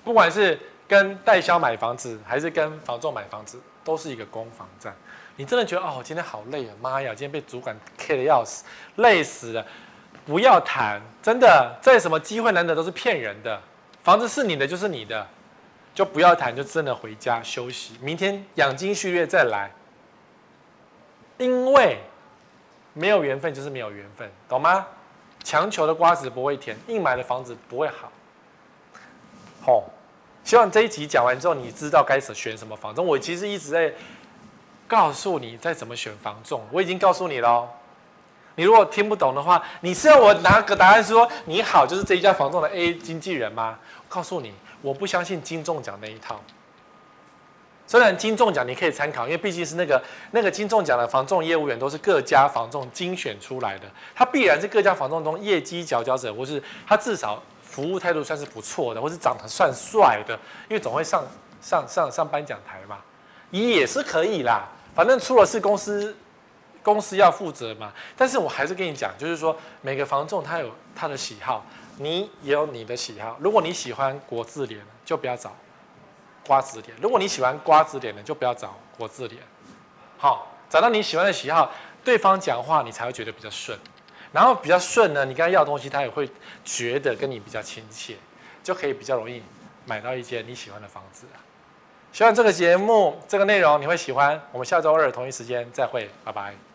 不管是跟代销买房子，还是跟房仲买房子，都是一个攻防战。你真的觉得哦，今天好累啊！妈呀，今天被主管 K 的要死，累死了！不要谈，真的，再什么机会难得都是骗人的。房子是你的，就是你的。就不要谈，就真的回家休息。明天养精蓄锐再来，因为没有缘分就是没有缘分，懂吗？强求的瓜子不会甜，硬买的房子不会好。好，希望这一集讲完之后，你知道该选什么房仲。我其实一直在告诉你在怎么选房仲，我已经告诉你了。你如果听不懂的话，你是要我拿个答案说你好就是这一家房仲的 A 经纪人吗？告诉你。我不相信金钟奖那一套。虽然金钟奖你可以参考，因为毕竟是那个那个金钟奖的房仲业务员都是各家房仲精选出来的，他必然是各家房仲中业绩佼佼者，或是他至少服务态度算是不错的，或是长得算帅的，因为总会上上上上颁奖台嘛，也是可以啦。反正出了事公司公司要负责嘛。但是我还是跟你讲，就是说每个房仲他有他的喜好。你也有你的喜好，如果你喜欢国字脸，就不要找瓜子脸；如果你喜欢瓜子脸的，就不要找国字脸。好，找到你喜欢的喜好，对方讲话你才会觉得比较顺，然后比较顺呢，你跟他要东西，他也会觉得跟你比较亲切，就可以比较容易买到一间你喜欢的房子。希望这个节目这个内容你会喜欢。我们下周二同一时间再会，拜拜。